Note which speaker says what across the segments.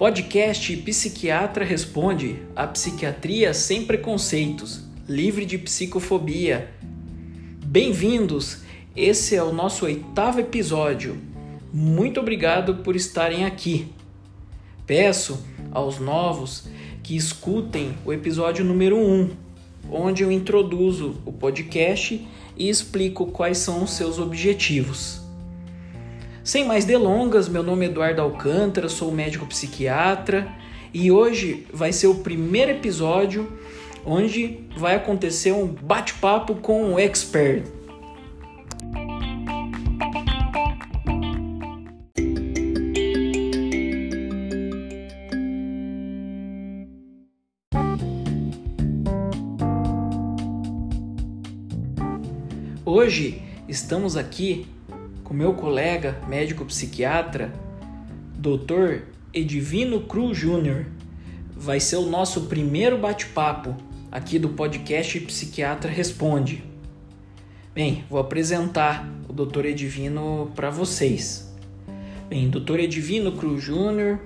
Speaker 1: Podcast Psiquiatra Responde a psiquiatria sem preconceitos, livre de psicofobia. Bem-vindos! Esse é o nosso oitavo episódio. Muito obrigado por estarem aqui. Peço aos novos que escutem o episódio número 1, onde eu introduzo o podcast e explico quais são os seus objetivos. Sem mais delongas, meu nome é Eduardo Alcântara, sou médico psiquiatra e hoje vai ser o primeiro episódio onde vai acontecer um bate-papo com um expert. Hoje estamos aqui com meu colega médico psiquiatra, Dr. Edivino Cruz Júnior. Vai ser o nosso primeiro bate-papo aqui do podcast Psiquiatra Responde. Bem, vou apresentar o Dr. Edivino para vocês. Bem, Dr. Edivino Cruz Júnior,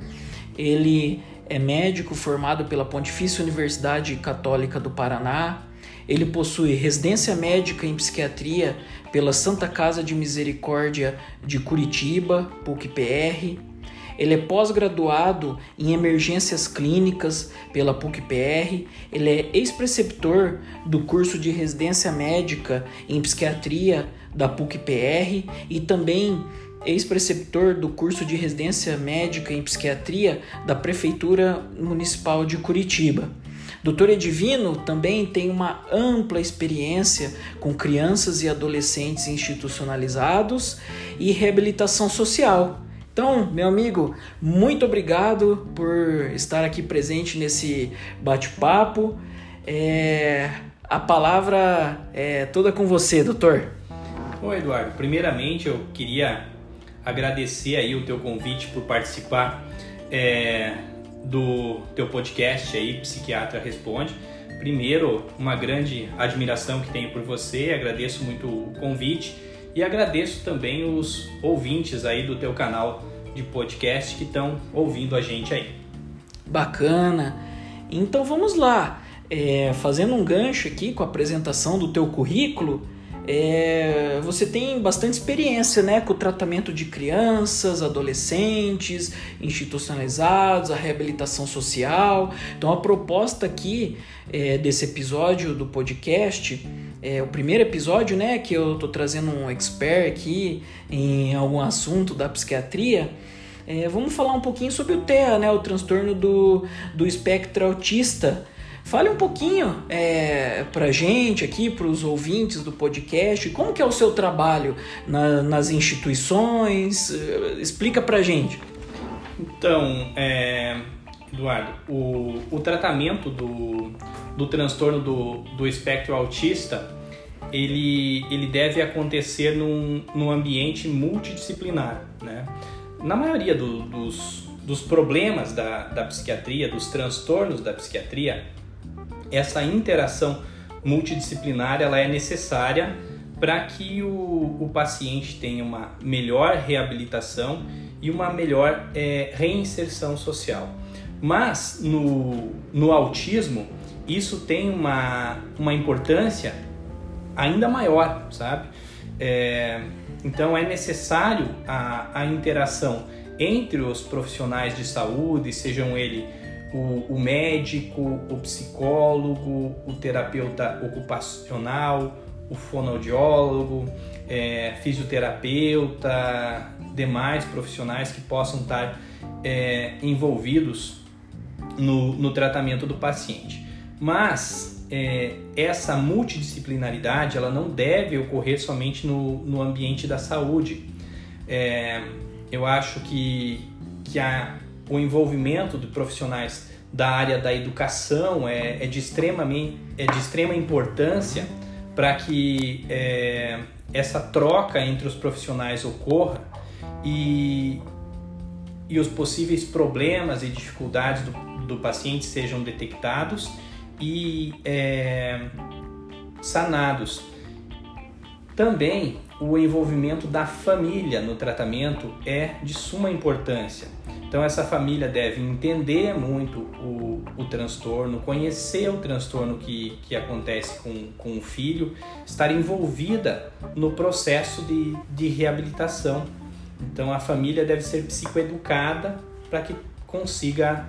Speaker 1: ele é médico formado pela Pontifícia Universidade Católica do Paraná, ele possui residência médica em psiquiatria pela Santa Casa de Misericórdia de Curitiba, PUC-PR. Ele é pós-graduado em emergências clínicas pela PUC-PR. Ele é ex-preceptor do curso de residência médica em psiquiatria da PUC-PR e também ex-preceptor do curso de residência médica em psiquiatria da Prefeitura Municipal de Curitiba. Doutor Edivino também tem uma ampla experiência com crianças e adolescentes institucionalizados e reabilitação social. Então, meu amigo, muito obrigado por estar aqui presente nesse bate-papo. É, a palavra é toda com você, doutor.
Speaker 2: Oi, Eduardo. Primeiramente, eu queria agradecer aí o teu convite por participar é, do teu podcast aí, Psiquiatra Responde. Primeiro, uma grande admiração que tenho por você, agradeço muito o convite e agradeço também os ouvintes aí do teu canal de podcast que estão ouvindo a gente aí.
Speaker 1: Bacana. Então vamos lá. É, fazendo um gancho aqui com a apresentação do teu currículo, é, você tem bastante experiência né, com o tratamento de crianças, adolescentes, institucionalizados, a reabilitação social. Então, a proposta aqui é, desse episódio do podcast, é o primeiro episódio né, que eu estou trazendo um expert aqui em algum assunto da psiquiatria. É, vamos falar um pouquinho sobre o TEA, né, o transtorno do, do espectro autista. Fale um pouquinho é, para gente aqui, para os ouvintes do podcast, como que é o seu trabalho na, nas instituições? Explica para gente.
Speaker 2: Então, é, Eduardo, o, o tratamento do, do transtorno do, do espectro autista, ele, ele deve acontecer num, num ambiente multidisciplinar, né? Na maioria do, dos, dos problemas da, da psiquiatria, dos transtornos da psiquiatria, essa interação multidisciplinar ela é necessária para que o, o paciente tenha uma melhor reabilitação e uma melhor é, reinserção social. Mas no, no autismo, isso tem uma, uma importância ainda maior, sabe? É, então é necessário a, a interação entre os profissionais de saúde, sejam eles o, o médico, o psicólogo, o terapeuta ocupacional, o fonoaudiólogo, é, fisioterapeuta, demais profissionais que possam estar é, envolvidos no, no, tratamento do paciente. Mas é, essa multidisciplinaridade ela não deve ocorrer somente no, no ambiente da saúde. É, eu acho que, que a, o envolvimento de profissionais da área da educação é, é de, extremamente, é de extrema importância para que é, essa troca entre os profissionais ocorra e, e os possíveis problemas e dificuldades do, do paciente sejam detectados e é, sanados. Também o envolvimento da família no tratamento é de suma importância. Então essa família deve entender muito o, o transtorno, conhecer o transtorno que, que acontece com, com o filho, estar envolvida no processo de, de reabilitação. Então a família deve ser psicoeducada para que consiga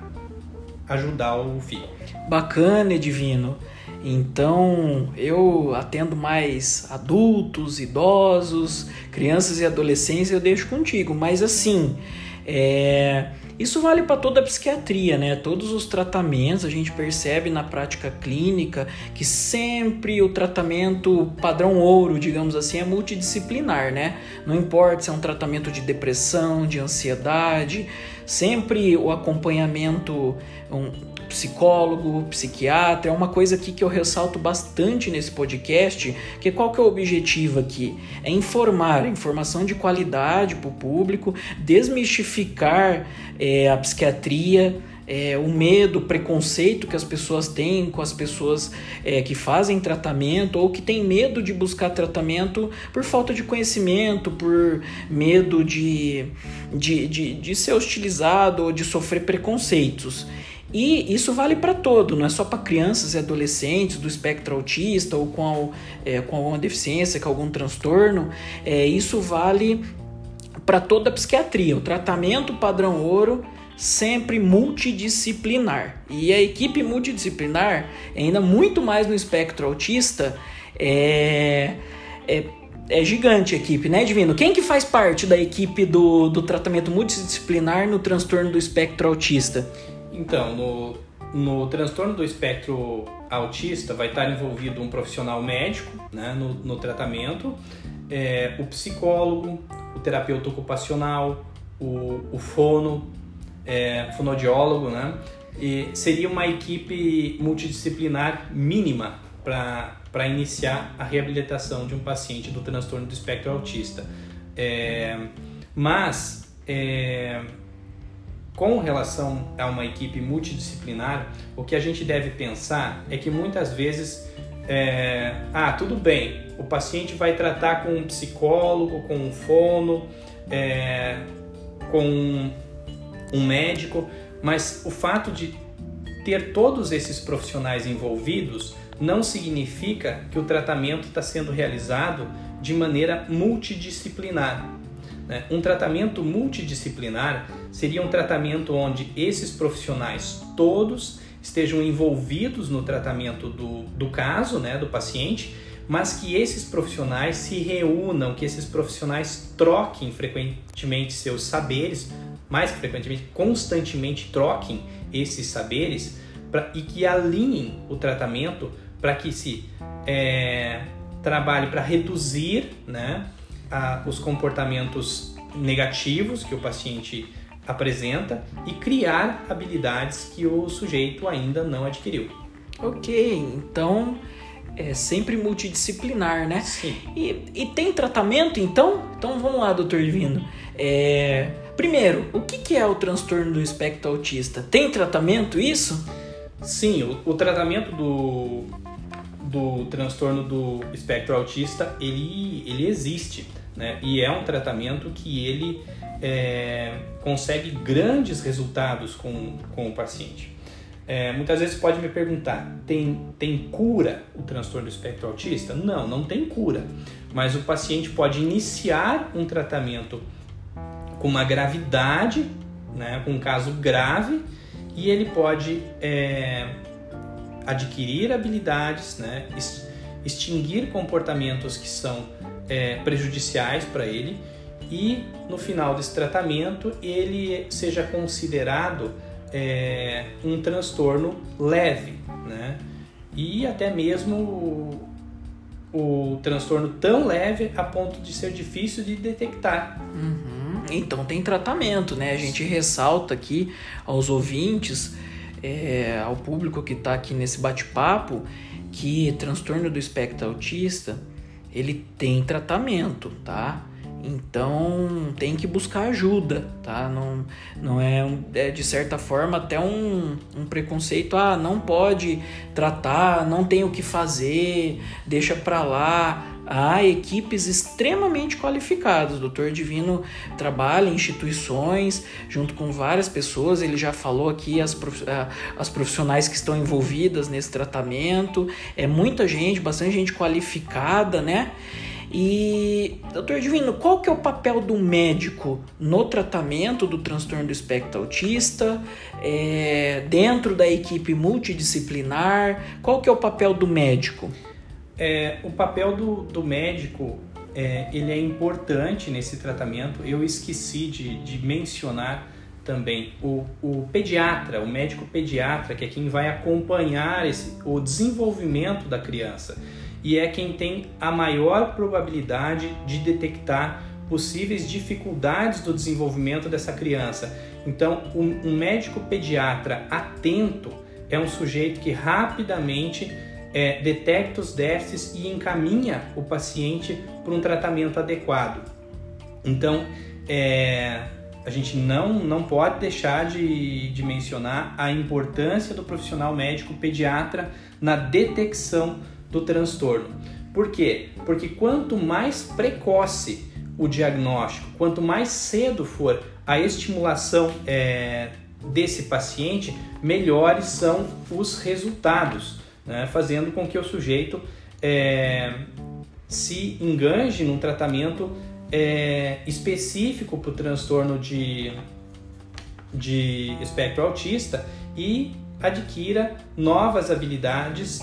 Speaker 2: ajudar o filho.
Speaker 1: Bacana, Divino. Então, eu atendo mais adultos, idosos, crianças e adolescentes, eu deixo contigo. Mas assim, é, isso vale para toda a psiquiatria, né? Todos os tratamentos a gente percebe na prática clínica que sempre o tratamento padrão ouro, digamos assim, é multidisciplinar, né? Não importa se é um tratamento de depressão, de ansiedade, sempre o acompanhamento um, psicólogo, psiquiatra, é uma coisa aqui que eu ressalto bastante nesse podcast, que qual que é o objetivo aqui? É informar, informação de qualidade para o público, desmistificar é, a psiquiatria, é, o medo, o preconceito que as pessoas têm com as pessoas é, que fazem tratamento ou que têm medo de buscar tratamento por falta de conhecimento, por medo de, de, de, de ser hostilizado ou de sofrer preconceitos. E isso vale para todo, não é só para crianças e adolescentes do espectro autista ou com, é, com alguma deficiência, com algum transtorno. É, isso vale para toda a psiquiatria. O tratamento padrão ouro sempre multidisciplinar. E a equipe multidisciplinar, ainda muito mais no espectro autista, é, é, é gigante a equipe, né, Divino? Quem que faz parte da equipe do, do tratamento multidisciplinar no transtorno do espectro autista?
Speaker 2: Então, no, no transtorno do espectro autista vai estar envolvido um profissional médico né, no, no tratamento, é, o psicólogo, o terapeuta ocupacional, o, o fono, é, fonodiólogo, né? E seria uma equipe multidisciplinar mínima para iniciar a reabilitação de um paciente do transtorno do espectro autista. É, mas é, com relação a uma equipe multidisciplinar, o que a gente deve pensar é que muitas vezes, é, ah, tudo bem, o paciente vai tratar com um psicólogo, com um fono, é, com um médico, mas o fato de ter todos esses profissionais envolvidos não significa que o tratamento está sendo realizado de maneira multidisciplinar. Né? Um tratamento multidisciplinar seria um tratamento onde esses profissionais todos estejam envolvidos no tratamento do, do caso, né, do paciente, mas que esses profissionais se reúnam, que esses profissionais troquem frequentemente seus saberes, mais frequentemente, constantemente troquem esses saberes pra, e que alinhem o tratamento para que se é, trabalhe para reduzir né, a, os comportamentos negativos que o paciente apresenta e criar habilidades que o sujeito ainda não adquiriu.
Speaker 1: Ok, então é sempre multidisciplinar, né?
Speaker 2: Sim.
Speaker 1: E, e tem tratamento então? Então vamos lá, doutor Divino. É, primeiro, o que, que é o transtorno do espectro autista? Tem tratamento isso?
Speaker 2: Sim, o, o tratamento do, do transtorno do espectro autista ele, ele existe, né? E é um tratamento que ele é, consegue grandes resultados com, com o paciente. É, muitas vezes pode me perguntar: tem, tem cura o transtorno do espectro autista? Não, não tem cura. Mas o paciente pode iniciar um tratamento com uma gravidade, né, com um caso grave, e ele pode é, adquirir habilidades, né, extinguir comportamentos que são é, prejudiciais para ele e no final desse tratamento ele seja considerado é, um transtorno leve, né? E até mesmo o, o, transtorno tão leve a ponto de ser difícil de detectar.
Speaker 1: Uhum. Então tem tratamento, né? A gente ressalta aqui aos ouvintes, é, ao público que está aqui nesse bate-papo, que transtorno do espectro autista ele tem tratamento, tá? Então tem que buscar ajuda, tá? Não, não é, é de certa forma até um, um preconceito, ah, não pode tratar, não tem o que fazer, deixa pra lá. há equipes extremamente qualificadas. O Dr. Divino trabalha em instituições junto com várias pessoas. Ele já falou aqui as, as profissionais que estão envolvidas nesse tratamento. É muita gente, bastante gente qualificada, né? E, doutor Divino, qual que é o papel do médico no tratamento do transtorno do espectro autista, é, dentro da equipe multidisciplinar? Qual que é o papel do médico?
Speaker 2: É, o papel do, do médico é, ele é importante nesse tratamento. Eu esqueci de, de mencionar também o, o pediatra, o médico pediatra, que é quem vai acompanhar esse, o desenvolvimento da criança e é quem tem a maior probabilidade de detectar possíveis dificuldades do desenvolvimento dessa criança. Então, um, médico pediatra atento é um sujeito que rapidamente é, detecta os déficits e encaminha o paciente para um tratamento adequado. Então, é, a gente não, não pode deixar de, de mencionar a importância do profissional médico pediatra na detecção do transtorno. Por quê? Porque quanto mais precoce o diagnóstico, quanto mais cedo for a estimulação é, desse paciente, melhores são os resultados né? fazendo com que o sujeito é, se enganje num tratamento é, específico para o transtorno de, de espectro autista e adquira novas habilidades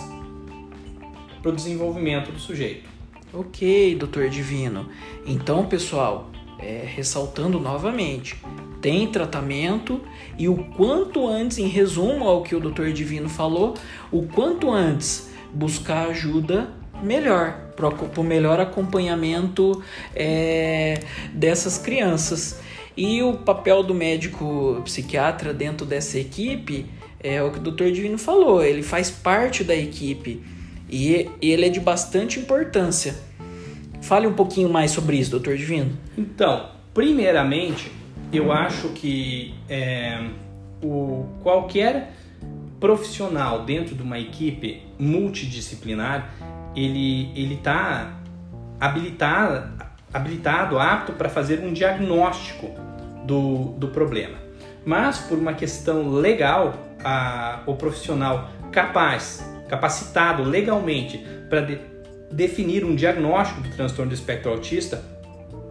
Speaker 2: para o desenvolvimento do sujeito.
Speaker 1: Ok, doutor Divino. Então, pessoal, é, ressaltando novamente, tem tratamento e o quanto antes, em resumo ao que o doutor Divino falou, o quanto antes buscar ajuda melhor, para o melhor acompanhamento é, dessas crianças. E o papel do médico psiquiatra dentro dessa equipe é o que o doutor Divino falou, ele faz parte da equipe e ele é de bastante importância. Fale um pouquinho mais sobre isso, doutor Divino.
Speaker 2: Então, primeiramente, eu acho que é, o, qualquer profissional dentro de uma equipe multidisciplinar, ele ele está habilitado, habilitado, apto para fazer um diagnóstico do, do problema. Mas por uma questão legal, a, o profissional capaz, capacitado legalmente para de, definir um diagnóstico do transtorno do espectro autista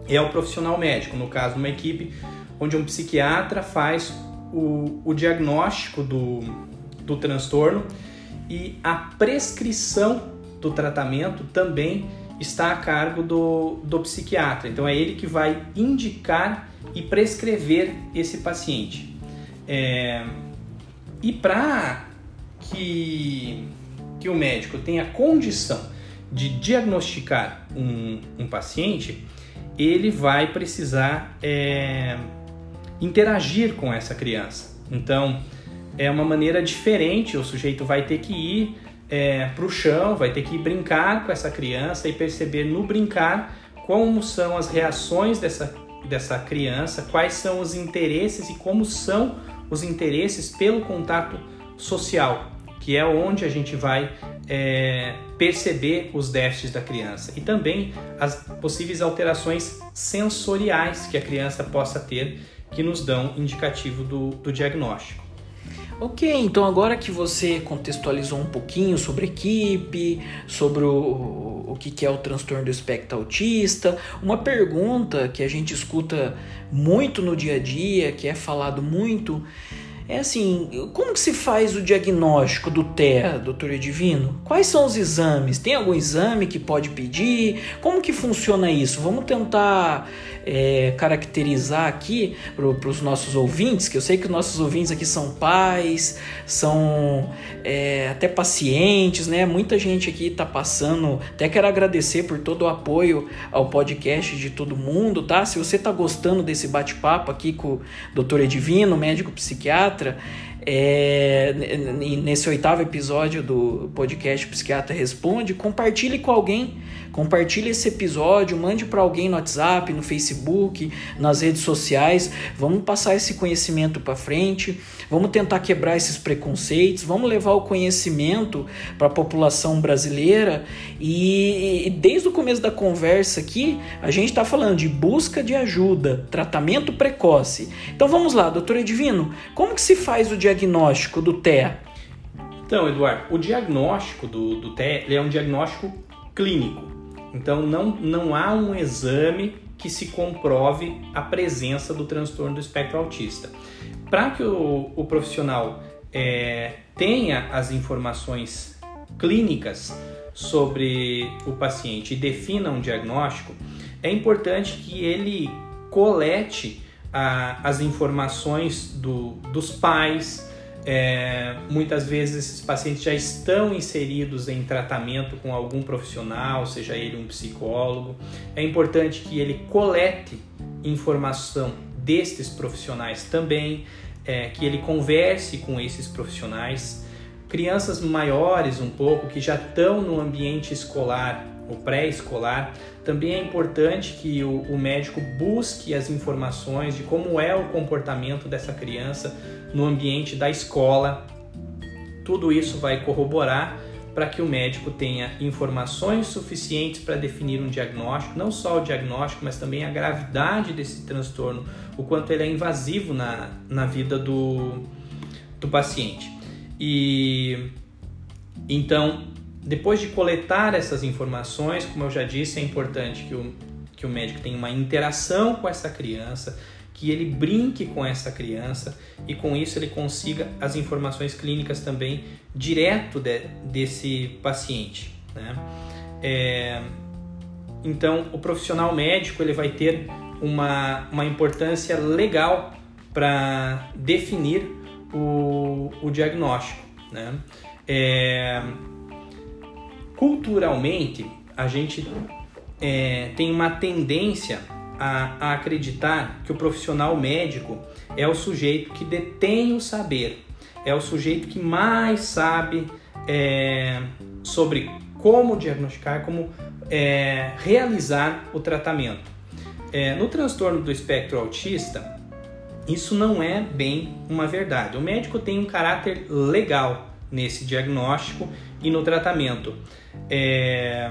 Speaker 2: é o profissional médico, no caso, uma equipe onde um psiquiatra faz o, o diagnóstico do, do transtorno e a prescrição do tratamento também está a cargo do, do psiquiatra. Então é ele que vai indicar e prescrever esse paciente. É, e para que, que o médico tenha condição de diagnosticar um, um paciente, ele vai precisar é, interagir com essa criança. Então, é uma maneira diferente, o sujeito vai ter que ir é, para o chão, vai ter que brincar com essa criança e perceber no brincar como são as reações dessa, dessa criança, quais são os interesses e como são os interesses pelo contato social, que é onde a gente vai é, perceber os déficits da criança e também as possíveis alterações sensoriais que a criança possa ter que nos dão indicativo do, do diagnóstico.
Speaker 1: Ok, então agora que você contextualizou um pouquinho sobre equipe, sobre o, o que é o transtorno do espectro autista, uma pergunta que a gente escuta muito no dia a dia, que é falado muito, é assim, como que se faz o diagnóstico do TEA, doutor Edivino? Quais são os exames? Tem algum exame que pode pedir? Como que funciona isso? Vamos tentar é, caracterizar aqui para os nossos ouvintes, que eu sei que os nossos ouvintes aqui são pais, são é, até pacientes, né? Muita gente aqui está passando. Até quero agradecer por todo o apoio ao podcast de todo mundo, tá? Se você está gostando desse bate-papo aqui com o doutor Edivino, médico psiquiatra, psiquiatra, é, nesse oitavo episódio do podcast Psiquiatra Responde, compartilhe com alguém, compartilhe esse episódio, mande para alguém no WhatsApp, no Facebook, nas redes sociais. Vamos passar esse conhecimento para frente, vamos tentar quebrar esses preconceitos, vamos levar o conhecimento para a população brasileira. E, e desde o começo da conversa aqui, a gente está falando de busca de ajuda, tratamento precoce. Então vamos lá, doutor Edivino, como que se faz o diagnóstico? diagnóstico do TEA?
Speaker 2: Então, Eduardo, o diagnóstico do, do TEA é um diagnóstico clínico. Então, não, não há um exame que se comprove a presença do transtorno do espectro autista. Para que o, o profissional é, tenha as informações clínicas sobre o paciente e defina um diagnóstico, é importante que ele colete a, as informações do, dos pais. É, muitas vezes esses pacientes já estão inseridos em tratamento com algum profissional, seja ele um psicólogo. É importante que ele colete informação destes profissionais também, é, que ele converse com esses profissionais. Crianças maiores um pouco que já estão no ambiente escolar o pré-escolar, também é importante que o, o, médico busque as informações de como é o comportamento dessa criança no ambiente da escola. Tudo isso vai corroborar para que o médico tenha informações suficientes para definir um diagnóstico, não só o diagnóstico, mas também a gravidade desse transtorno, o quanto ele é invasivo na, na vida do, do paciente. E então depois de coletar essas informações, como eu já disse, é importante que o, que o médico tenha uma interação com essa criança, que ele brinque com essa criança e com isso ele consiga as informações clínicas também direto de, desse paciente. Né? É, então, o profissional médico ele vai ter uma, uma importância legal para definir o, o diagnóstico. Né? É, culturalmente a gente é, tem uma tendência a, a, acreditar que o profissional médico é o sujeito que detém o saber, é o sujeito que mais sabe é, sobre como diagnosticar, como é, realizar o tratamento. É, no transtorno do espectro autista, isso não é bem uma verdade. O médico tem um caráter legal nesse diagnóstico e no tratamento. É...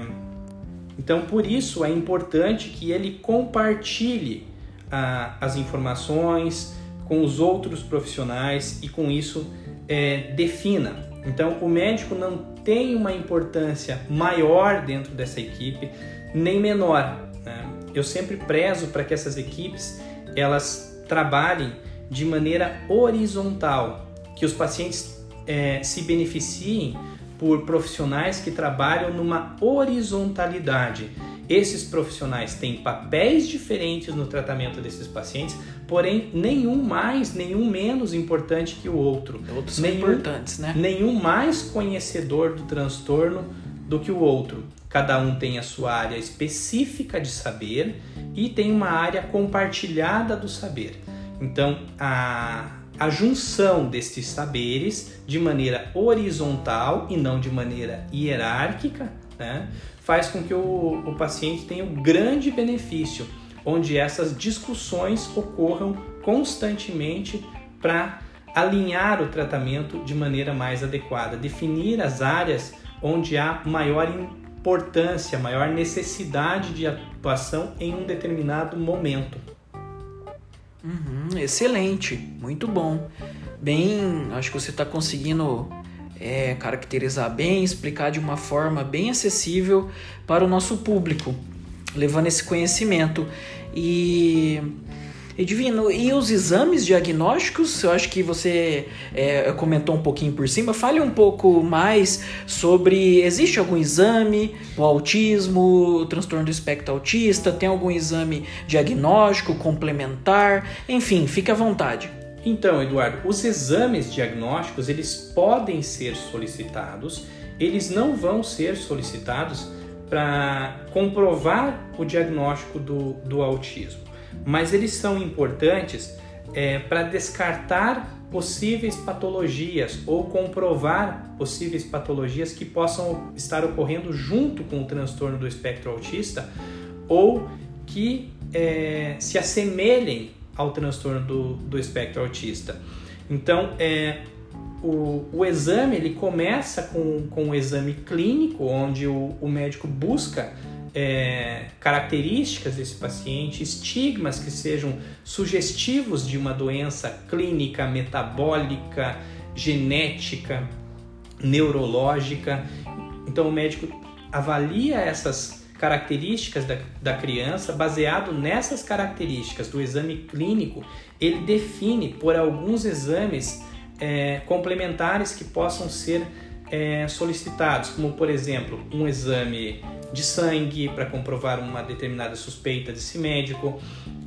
Speaker 2: Então, por isso é importante que ele compartilhe a, as informações com os outros profissionais e com isso é, defina. Então, o médico não tem uma importância maior dentro dessa equipe, nem menor. Né? Eu sempre prezo para que essas equipes elas trabalhem de maneira horizontal, que os pacientes é, se beneficiem por profissionais que trabalham numa horizontalidade. Esses profissionais têm papéis diferentes no tratamento desses pacientes, porém nenhum mais, nenhum menos importante que o outro.
Speaker 1: Todos
Speaker 2: nenhum,
Speaker 1: são importantes, né?
Speaker 2: Nenhum mais conhecedor do transtorno do que o outro. Cada um tem a sua área específica de saber e tem uma área compartilhada do saber. Então, a a junção destes saberes de maneira horizontal e não de maneira hierárquica, né, faz com que o, o paciente tenha um grande benefício, onde essas discussões ocorram constantemente para alinhar o tratamento de maneira mais adequada, definir as áreas onde há maior importância, maior necessidade de atuação em um determinado momento.
Speaker 1: Uhum, excelente, muito bom. Bem, acho que você está conseguindo é, caracterizar bem, explicar de uma forma bem acessível para o nosso público, levando esse conhecimento. E Edivino, e os exames diagnósticos? Eu acho que você é, comentou um pouquinho por cima. Fale um pouco mais sobre. Existe algum exame o autismo, transtorno do espectro autista? Tem algum exame diagnóstico complementar? Enfim, fique à vontade.
Speaker 2: Então, Eduardo, os exames diagnósticos eles podem ser solicitados, eles não vão ser solicitados para comprovar o diagnóstico do, do autismo mas eles são importantes é, para descartar possíveis patologias ou comprovar possíveis patologias que possam estar ocorrendo junto com o transtorno do espectro autista ou que é, se assemelhem ao transtorno do, do espectro autista. Então, é, o, o exame ele começa com, com um exame clínico, onde o, o médico busca é, características desse paciente, estigmas que sejam sugestivos de uma doença clínica, metabólica, genética, neurológica. Então o médico avalia essas características da, da criança, baseado nessas características do exame clínico, ele define por alguns exames é, complementares que possam ser é, solicitados, como por exemplo um exame de sangue para comprovar uma determinada suspeita desse médico,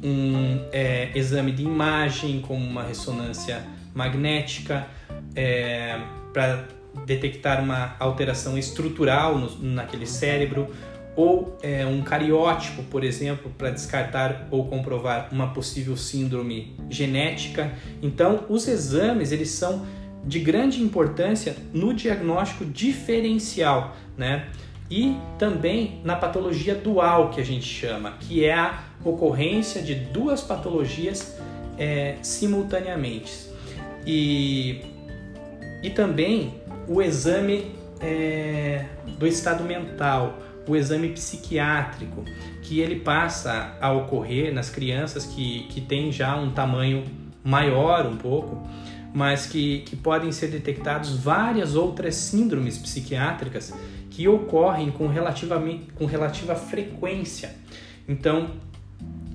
Speaker 2: um é, exame de imagem como uma ressonância magnética é, para detectar uma alteração estrutural no, naquele cérebro ou é, um cariótipo, por exemplo, para descartar ou comprovar uma possível síndrome genética. Então, os exames eles são de grande importância no diagnóstico diferencial, né? E também na patologia dual que a gente chama, que é a ocorrência de duas patologias é, simultaneamente. E, e também o exame é, do estado mental, o exame psiquiátrico, que ele passa a ocorrer nas crianças que, que têm já um tamanho maior um pouco, mas que, que podem ser detectados várias outras síndromes psiquiátricas que ocorrem com, relativamente, com relativa frequência. Então,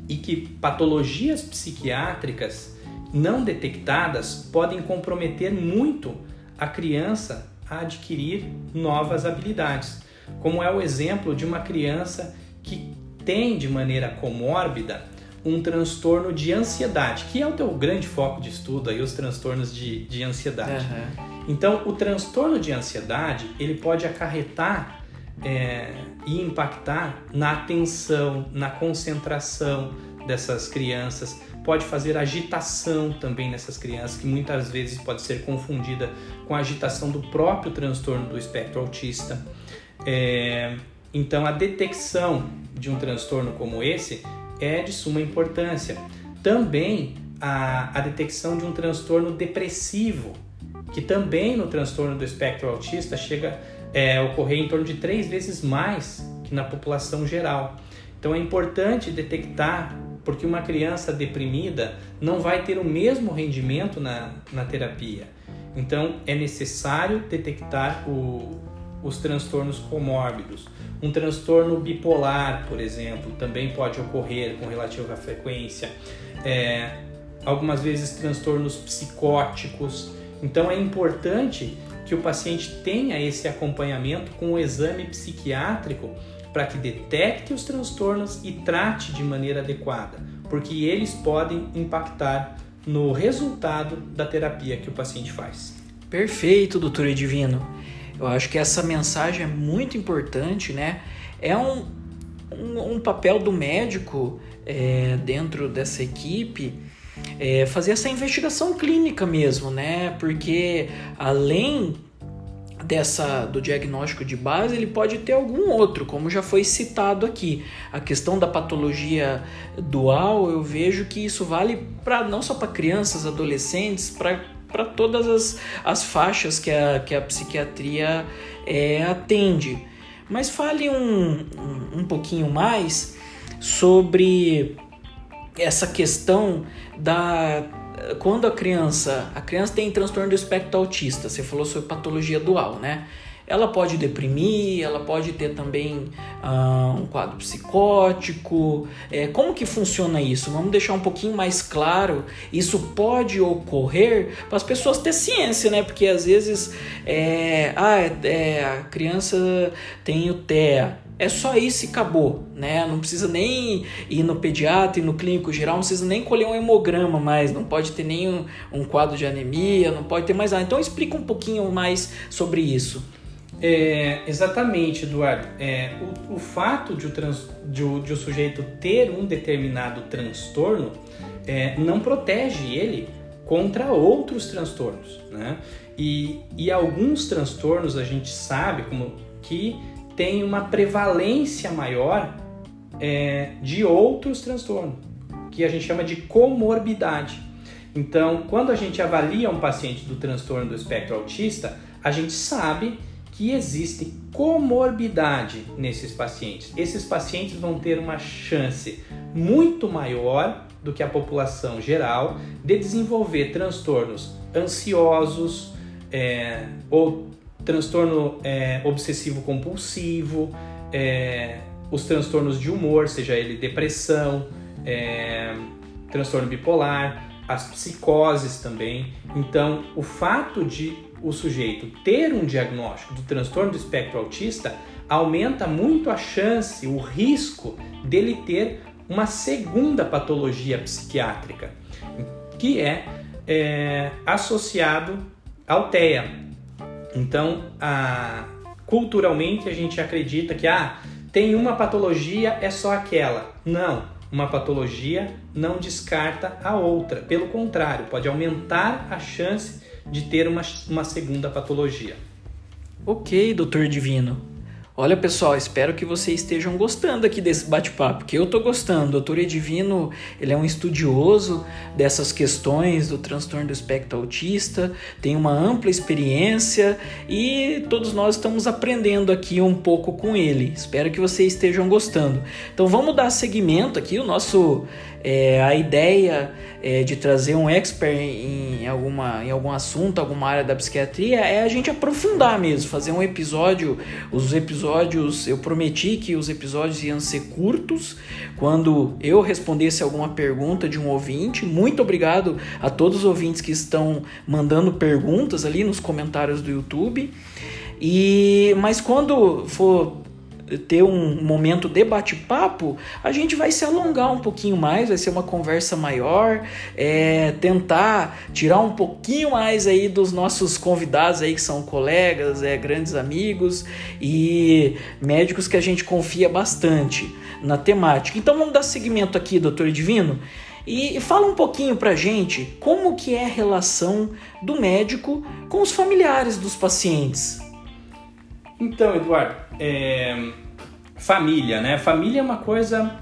Speaker 2: e que patologias psiquiátricas não detectadas podem comprometer muito a criança a adquirir novas habilidades como é o exemplo de uma criança que tem de maneira comórbida um transtorno de ansiedade, que é o teu grande foco de estudo aí, os transtornos de, de ansiedade. Uhum. Então, o transtorno de ansiedade, ele pode acarretar é, e impactar na atenção, na concentração dessas crianças, pode fazer agitação também nessas crianças, que muitas vezes pode ser confundida com a agitação do próprio transtorno do espectro autista. É, então, a detecção de um transtorno como esse é de suma importância. Também a, a detecção de um transtorno depressivo, que também no transtorno do espectro autista chega é, a ocorrer em torno de três vezes mais que na população geral. Então é importante detectar, porque uma criança deprimida não vai ter o mesmo rendimento na, na terapia. Então é necessário detectar o, os transtornos comórbidos. Um transtorno bipolar, por exemplo, também pode ocorrer com relativa frequência. É, algumas vezes transtornos psicóticos. Então é importante que o paciente tenha esse acompanhamento com o exame psiquiátrico para que detecte os transtornos e trate de maneira adequada, porque eles podem impactar no resultado da terapia que o paciente faz.
Speaker 1: Perfeito, doutor Edivino. Eu acho que essa mensagem é muito importante, né? É um, um, um papel do médico é, dentro dessa equipe é, fazer essa investigação clínica mesmo, né? Porque além dessa do diagnóstico de base, ele pode ter algum outro, como já foi citado aqui. A questão da patologia dual, eu vejo que isso vale para não só para crianças, adolescentes, para para todas as, as faixas que a, que a psiquiatria é, atende. Mas fale um, um, um pouquinho mais sobre essa questão da quando a criança a criança tem transtorno do espectro autista você falou sobre patologia dual né ela pode deprimir, ela pode ter também uh, um quadro psicótico. É, como que funciona isso? Vamos deixar um pouquinho mais claro. Isso pode ocorrer para as pessoas ter ciência, né? Porque às vezes é, ah, é, é, a criança tem o TEA. É só isso e acabou, né? Não precisa nem ir no pediatra e no clínico geral, não precisa nem colher um hemograma mais, não pode ter nem um, um quadro de anemia, não pode ter mais nada. Então explica um pouquinho mais sobre isso.
Speaker 2: É, exatamente, Eduardo. É, o, o fato de o, trans, de, o, de o sujeito ter um determinado transtorno é, não protege ele contra outros transtornos, né? E, e alguns transtornos a gente sabe como que tem uma prevalência maior é, de outros transtornos, que a gente chama de comorbidade. Então, quando a gente avalia um paciente do transtorno do espectro autista, a gente sabe que existe comorbidade nesses pacientes. Esses pacientes vão ter uma chance muito maior do que a população geral de desenvolver transtornos ansiosos é, ou transtorno é, obsessivo compulsivo, é, os transtornos de humor, seja ele depressão, é, transtorno bipolar, as psicoses também. Então, o fato de o sujeito ter um diagnóstico do transtorno do espectro autista aumenta muito a chance, o risco dele ter uma segunda patologia psiquiátrica, que é, é associado ao TEA. Então, a, culturalmente a gente acredita que ah, tem uma patologia, é só aquela. Não, uma patologia não descarta a outra. Pelo contrário, pode aumentar a chance de ter uma, uma segunda patologia.
Speaker 1: Ok, doutor Divino. Olha pessoal, espero que vocês estejam gostando aqui desse bate-papo, que eu estou gostando. Doutor Edivino, ele é um estudioso dessas questões do transtorno do espectro autista, tem uma ampla experiência e todos nós estamos aprendendo aqui um pouco com ele. Espero que vocês estejam gostando. Então vamos dar seguimento aqui, o nosso é, a ideia é, de trazer um expert em, alguma, em algum assunto, alguma área da psiquiatria, é a gente aprofundar mesmo, fazer um episódio. Os episódios, eu prometi que os episódios iam ser curtos. Quando eu respondesse alguma pergunta de um ouvinte, muito obrigado a todos os ouvintes que estão mandando perguntas ali nos comentários do YouTube. E mas quando for ter um momento de bate-papo, a gente vai se alongar um pouquinho mais, vai ser uma conversa maior, é, tentar tirar um pouquinho mais aí dos nossos convidados aí que são colegas, é, grandes amigos e médicos que a gente confia bastante na temática. Então vamos dar seguimento aqui, doutor Divino. E fala um pouquinho pra gente como que é a relação do médico com os familiares dos pacientes.
Speaker 2: Então, Eduardo, é... família, né? Família é uma coisa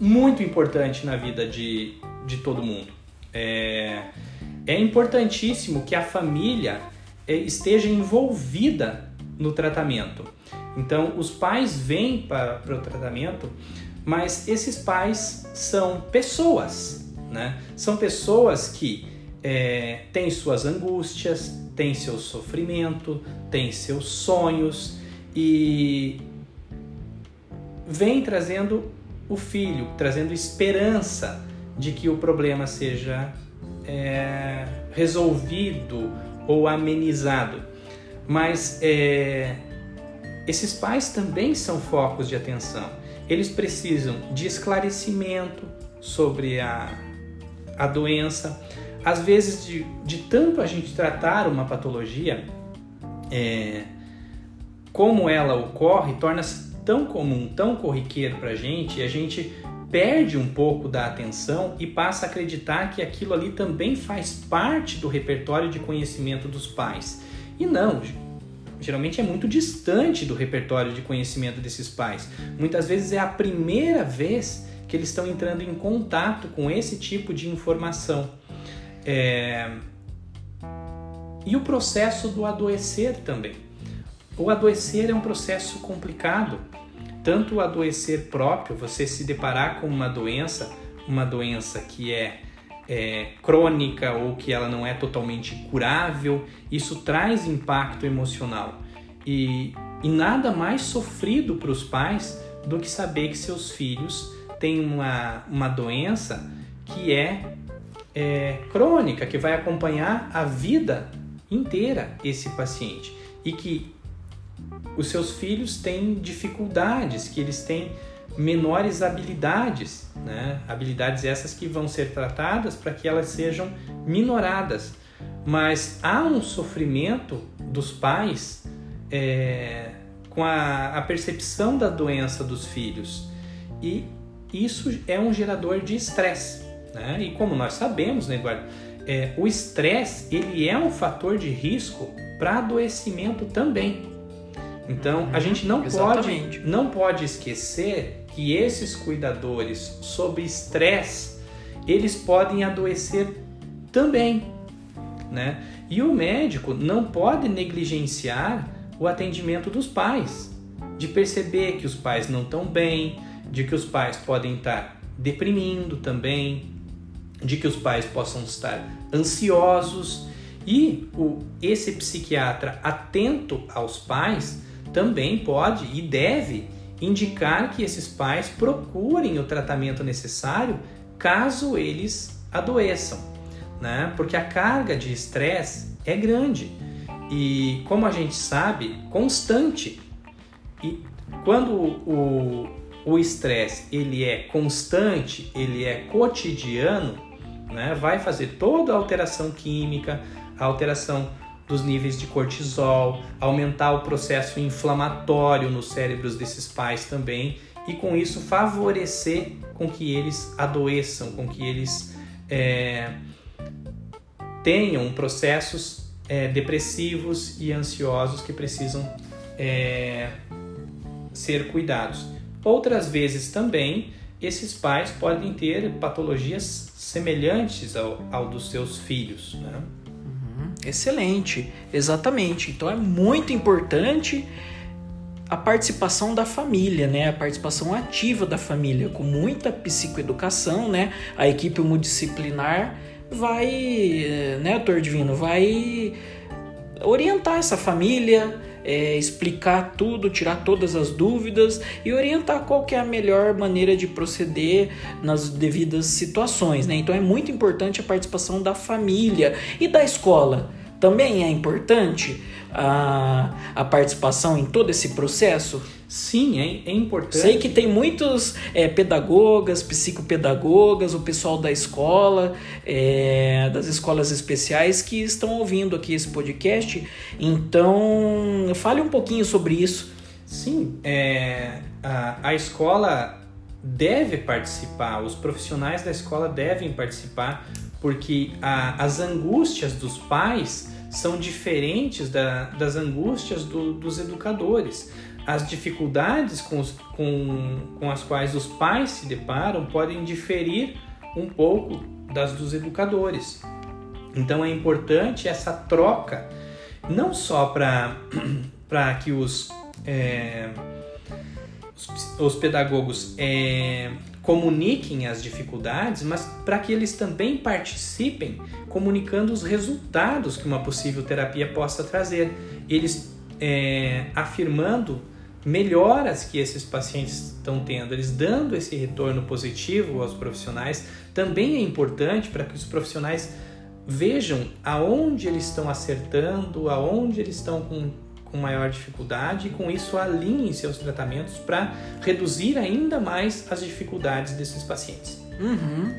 Speaker 2: muito importante na vida de, de todo mundo. É, é importantíssimo que a família é, esteja envolvida no tratamento. Então, os pais vêm para, para o tratamento, mas esses pais são pessoas, né? São pessoas que é, têm suas angústias, tem seu sofrimento, tem seus sonhos e vem trazendo o filho, trazendo esperança de que o problema seja é, resolvido ou amenizado. Mas é, esses pais também são focos de atenção. Eles precisam de esclarecimento sobre a, a doença, às vezes, de, de tanto a gente tratar uma patologia, é, como ela ocorre, torna-se tão comum, tão corriqueiro para a gente, e a gente perde um pouco da atenção e passa a acreditar que aquilo ali também faz parte do repertório de conhecimento dos pais. E não, geralmente é muito distante do repertório de conhecimento desses pais. Muitas vezes é a primeira vez que eles estão entrando em contato com esse tipo de informação. É... E o processo do adoecer também. O adoecer é um processo complicado. Tanto o adoecer próprio, você se deparar com uma doença, uma doença que é, é crônica ou que ela não é totalmente curável, isso traz impacto emocional. E, e nada mais sofrido para os pais do que saber que seus filhos têm uma, uma doença que é é, crônica que vai acompanhar a vida inteira esse paciente e que os seus filhos têm dificuldades, que eles têm menores habilidades, né? habilidades essas que vão ser tratadas para que elas sejam minoradas. Mas há um sofrimento dos pais é, com a, a percepção da doença dos filhos e isso é um gerador de estresse. Né? E como nós sabemos, né, Eduardo, é, o estresse ele é um fator de risco para adoecimento também. Então a gente não pode não pode esquecer que esses cuidadores sob estresse eles podem adoecer também, né? E o médico não pode negligenciar o atendimento dos pais, de perceber que os pais não estão bem, de que os pais podem estar deprimindo também, de que os pais possam estar ansiosos e o, esse psiquiatra atento aos pais também pode e deve indicar que esses pais procurem o tratamento necessário caso eles adoeçam, né? Porque a carga de estresse é grande e, como a gente sabe, constante. E quando o estresse ele é constante, ele é cotidiano, né? Vai fazer toda a alteração química, a alteração dos níveis de cortisol, aumentar o processo inflamatório nos cérebros desses pais também e com isso favorecer com que eles adoeçam, com que eles é, tenham processos é, depressivos e ansiosos que precisam é, ser cuidados. Outras vezes também esses pais podem ter patologias semelhantes ao, ao dos seus filhos. Né?
Speaker 1: Excelente, exatamente. Então é muito importante a participação da família, né? A participação ativa da família, com muita psicoeducação, né? A equipe multidisciplinar vai, né, doutor Divino, vai orientar essa família, é, explicar tudo, tirar todas as dúvidas e orientar qual é a melhor maneira de proceder nas devidas situações. Né? Então é muito importante a participação da família e da escola. Também é importante a, a participação em todo esse processo?
Speaker 2: Sim, é, é importante.
Speaker 1: Sei que tem muitos é, pedagogas, psicopedagogas, o pessoal da escola, é, das escolas especiais que estão ouvindo aqui esse podcast. Então, fale um pouquinho sobre isso.
Speaker 2: Sim, é, a, a escola deve participar, os profissionais da escola devem participar, porque a, as angústias dos pais são diferentes da, das angústias do, dos educadores as dificuldades com, os, com, com as quais os pais se deparam podem diferir um pouco das dos educadores. Então é importante essa troca, não só para que os, é, os, os, pedagogos é, comuniquem as dificuldades, mas para que eles também participem comunicando os resultados que uma possível terapia possa trazer. Eles é, afirmando melhoras que esses pacientes estão tendo, eles dando esse retorno positivo aos profissionais, também é importante para que os profissionais vejam aonde eles estão acertando, aonde eles estão com, com maior dificuldade e com isso alinhem seus tratamentos para reduzir ainda mais as dificuldades desses pacientes.
Speaker 1: Uhum.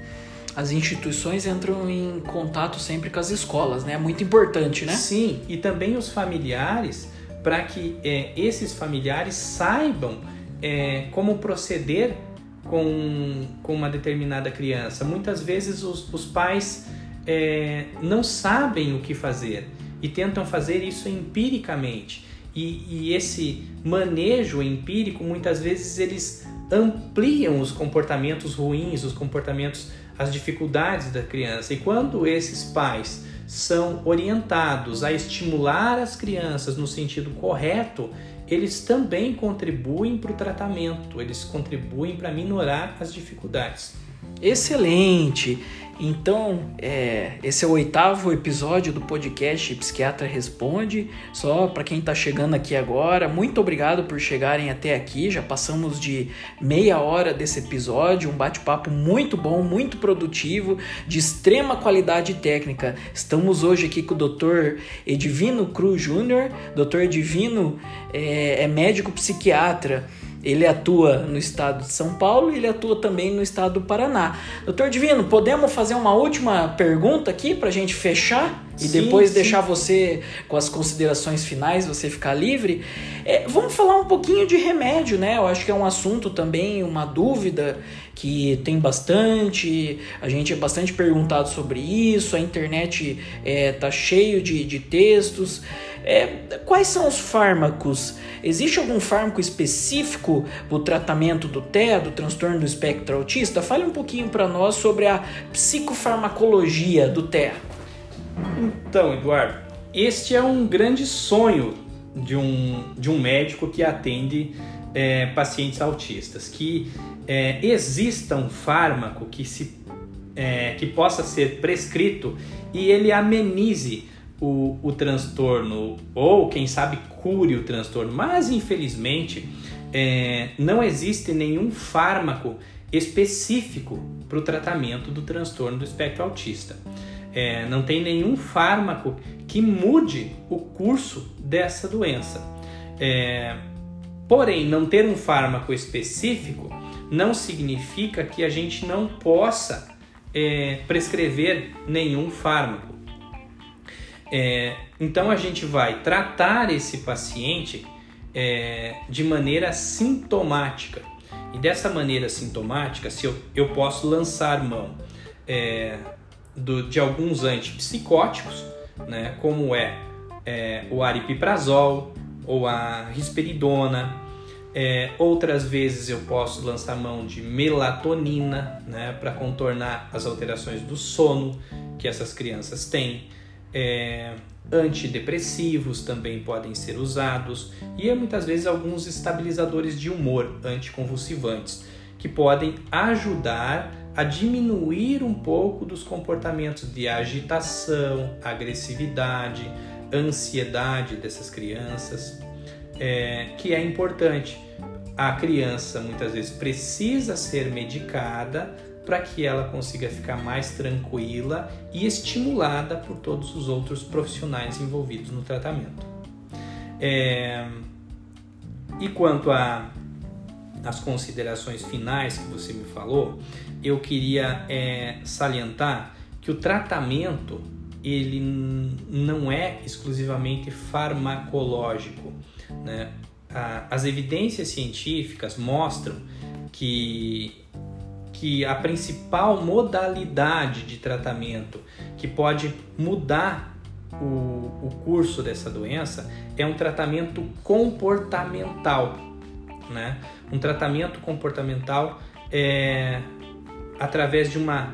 Speaker 1: As instituições entram em contato sempre com as escolas, né? É muito importante, né?
Speaker 2: Sim, e também os familiares para que é, esses familiares saibam é, como proceder com, com uma determinada criança. Muitas vezes os, os pais é, não sabem o que fazer e tentam fazer isso empiricamente. E, e, esse manejo empírico, muitas vezes, eles ampliam os comportamentos ruins, os comportamentos, as dificuldades da criança. E quando esses pais são orientados a estimular as crianças no sentido correto, eles também contribuem para o tratamento, eles contribuem para minorar as dificuldades.
Speaker 1: Excelente! Então, é, esse é o oitavo episódio do podcast Psiquiatra Responde. Só para quem está chegando aqui agora, muito obrigado por chegarem até aqui. Já passamos de meia hora desse episódio, um bate-papo muito bom, muito produtivo, de extrema qualidade técnica. Estamos hoje aqui com o Dr. Edivino Cruz Júnior. Dr. Edivino é, é médico psiquiatra. Ele atua no estado de São Paulo e ele atua também no estado do Paraná. Doutor Divino, podemos fazer uma última pergunta aqui para a gente fechar? E sim, depois sim. deixar você com as considerações finais, você ficar livre. É, vamos falar um pouquinho de remédio, né? Eu acho que é um assunto também, uma dúvida que tem bastante, a gente é bastante perguntado sobre isso, a internet é, tá cheio de, de textos. É, quais são os fármacos? Existe algum fármaco específico para o tratamento do TEA, do transtorno do espectro autista? Fale um pouquinho para nós sobre a psicofarmacologia do TEA.
Speaker 2: Então, Eduardo, este é um grande sonho de um, de um médico que atende é, pacientes autistas, que é, exista um fármaco que, se, é, que possa ser prescrito e ele amenize o, o transtorno, ou quem sabe cure o transtorno, mas infelizmente é, não existe nenhum fármaco específico para o tratamento do transtorno do espectro autista. É, não tem nenhum fármaco que mude o curso dessa doença. É, porém, não ter um fármaco específico não significa que a gente não possa é, prescrever nenhum fármaco. É, então a gente vai tratar esse paciente é, de maneira sintomática. E dessa maneira sintomática, se eu, eu posso lançar mão é, do, de alguns antipsicóticos, né, como é, é o aripiprazol ou a risperidona, é, outras vezes eu posso lançar mão de melatonina né, para contornar as alterações do sono que essas crianças têm. É, antidepressivos também podem ser usados e muitas vezes alguns estabilizadores de humor anticonvulsivantes que podem ajudar a diminuir um pouco dos comportamentos de agitação, agressividade, ansiedade dessas crianças, é, que é importante. A criança muitas vezes precisa ser medicada para que ela consiga ficar mais tranquila e estimulada por todos os outros profissionais envolvidos no tratamento. É... E quanto às considerações finais que você me falou, eu queria é, salientar que o tratamento ele não é exclusivamente farmacológico. Né? As evidências científicas mostram que que a principal modalidade de tratamento que pode mudar o, o curso dessa doença é um tratamento comportamental, né? Um tratamento comportamental é, através de uma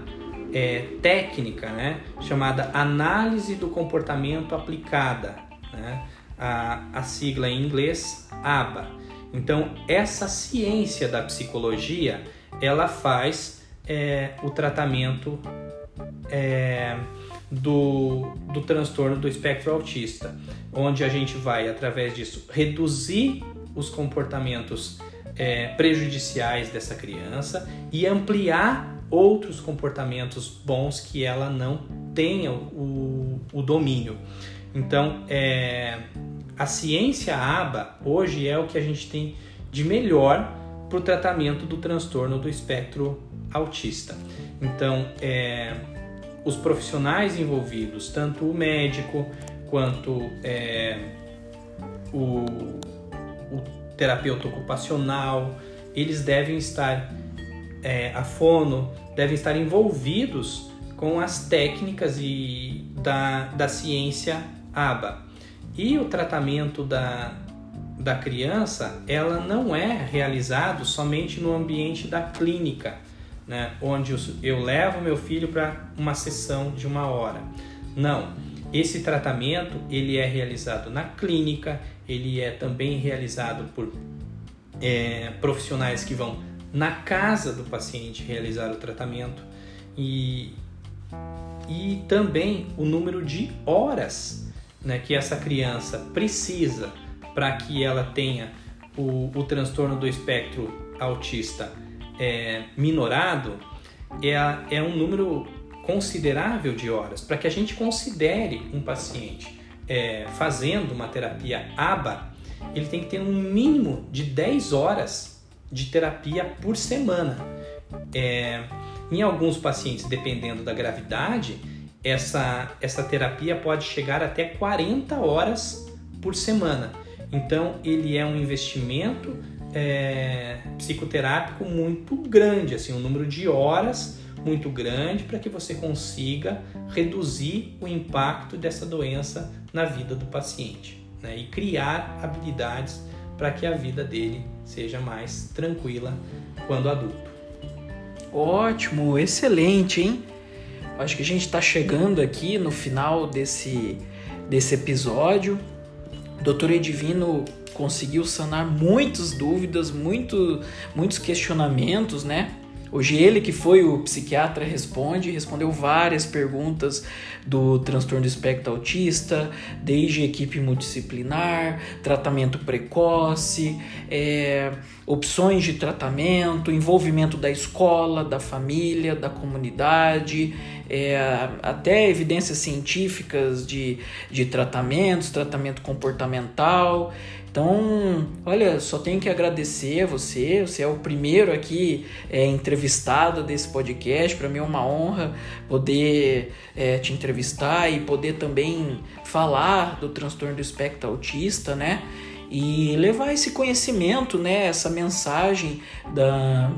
Speaker 2: é, técnica, né? Chamada análise do comportamento aplicada, né? A, a sigla em inglês ABA. Então, essa ciência da psicologia ela faz é, o tratamento é, do, do transtorno do espectro autista, onde a gente vai, através disso, reduzir os comportamentos é, prejudiciais dessa criança e ampliar outros comportamentos bons que ela não tenha o, o domínio. Então, é, a ciência ABA hoje é o que a gente tem de melhor para o tratamento do transtorno do espectro autista. Então, é, os profissionais envolvidos, tanto o médico quanto é, o, o, terapeuta ocupacional, eles devem estar, é, a fono, devem estar envolvidos com as técnicas e da, da ciência ABA. E o tratamento da, da criança, ela não é realizado somente no ambiente da clínica, né, onde eu levo meu filho para uma sessão de uma hora. Não, esse tratamento ele é realizado na clínica, ele é também realizado por é, profissionais que vão na casa do paciente realizar o tratamento e, e também o número de horas né, que essa criança precisa para que ela tenha o, o, transtorno do espectro autista é, minorado é, é um número considerável de horas para que a gente considere um paciente é, fazendo uma terapia ABA, ele tem que ter um mínimo de 10 horas de terapia por semana. É, em alguns pacientes, dependendo da gravidade, essa, essa terapia pode chegar até 40 horas por semana. Então, ele é um investimento é, psicoterápico muito grande, assim, um número de horas muito grande para que você consiga reduzir o impacto dessa doença na vida do paciente né? e criar habilidades para que a vida dele seja mais tranquila quando adulto.
Speaker 1: Ótimo, excelente, hein? Acho que a gente está chegando aqui no final desse, desse episódio. Doutor Edivino conseguiu sanar muitas dúvidas, muito, muitos questionamentos, né? Hoje ele que foi o psiquiatra responde, respondeu várias perguntas do transtorno do espectro autista, desde equipe multidisciplinar, tratamento precoce, é, opções de tratamento, envolvimento da escola, da família, da comunidade, é, até evidências científicas de, de tratamentos, tratamento comportamental. Então, olha, só tenho que agradecer a você. Você é o primeiro aqui é, entrevistado desse podcast. Para mim é uma honra poder é, te entrevistar e poder também falar do transtorno do espectro autista, né? E levar esse conhecimento, né, essa mensagem da,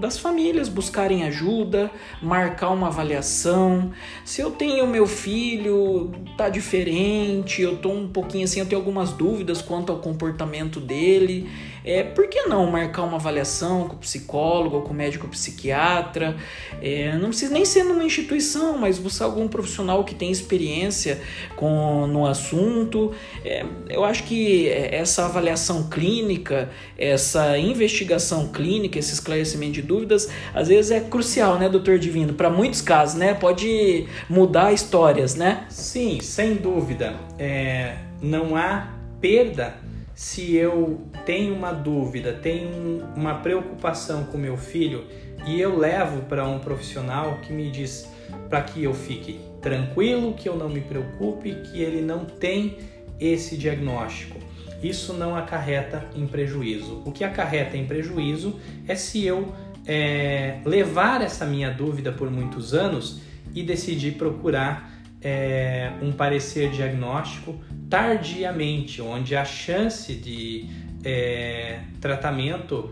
Speaker 1: das famílias buscarem ajuda, marcar uma avaliação. Se eu tenho meu filho, tá diferente, eu tô um pouquinho assim, eu tenho algumas dúvidas quanto ao comportamento dele, é, por que não marcar uma avaliação com o psicólogo com o médico psiquiatra? É, não precisa nem ser numa instituição, mas buscar algum profissional que tem experiência com, no assunto. É, eu acho que essa avaliação clínica, essa investigação clínica, esse esclarecimento de dúvidas, às vezes é crucial, né, doutor Divino? Para muitos casos, né? Pode mudar histórias, né?
Speaker 2: Sim, sem dúvida. É, não há perda se eu tenho uma dúvida, tenho uma preocupação com meu filho e eu levo para um profissional que me diz para que eu fique tranquilo, que eu não me preocupe, que ele não tem esse diagnóstico. Isso não acarreta em prejuízo. O que acarreta em prejuízo é se eu é, levar essa minha dúvida por muitos anos e decidir procurar é, um parecer diagnóstico tardiamente, onde a chance de é, tratamento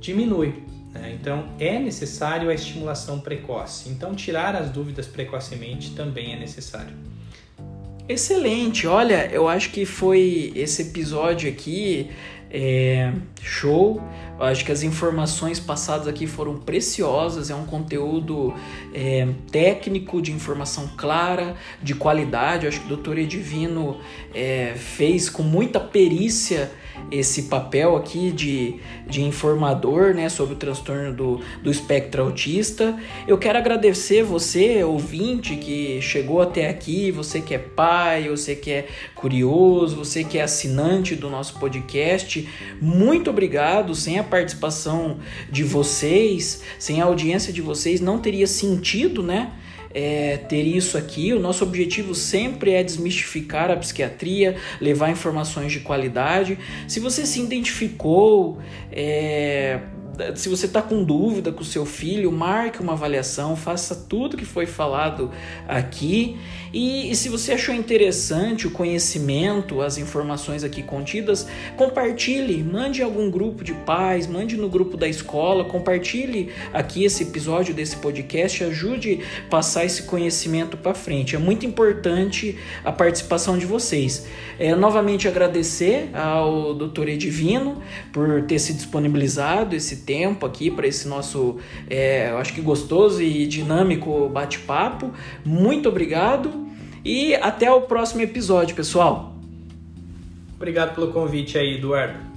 Speaker 2: diminui. Né? Então é necessário a estimulação precoce. Então tirar as dúvidas precocemente também é necessário.
Speaker 1: Excelente, olha, eu acho que foi esse episódio aqui é, show. Eu acho que as informações passadas aqui foram preciosas. É um conteúdo é, técnico, de informação clara, de qualidade. Eu acho que o Dr. Edivino é, fez com muita perícia esse papel aqui de, de informador né, sobre o transtorno do, do espectro autista. Eu quero agradecer você, ouvinte, que chegou até aqui, você que é pai, você que é curioso, você que é assinante do nosso podcast. Muito obrigado. Sem a participação de vocês, sem a audiência de vocês, não teria sentido, né? É, ter isso aqui. O nosso objetivo sempre é desmistificar a psiquiatria, levar informações de qualidade. Se você se identificou, é, se você está com dúvida com o seu filho, marque uma avaliação, faça tudo que foi falado aqui. E, e, se você achou interessante o conhecimento, as informações aqui contidas, compartilhe, mande algum grupo de pais, mande no grupo da escola, compartilhe aqui esse episódio desse podcast, ajude a passar esse conhecimento para frente. É muito importante a participação de vocês. É, novamente agradecer ao Dr. Edivino por ter se disponibilizado esse tempo aqui para esse nosso, é, eu acho que gostoso e dinâmico bate-papo. Muito obrigado e até o próximo episódio, pessoal.
Speaker 2: Obrigado pelo convite aí, Eduardo.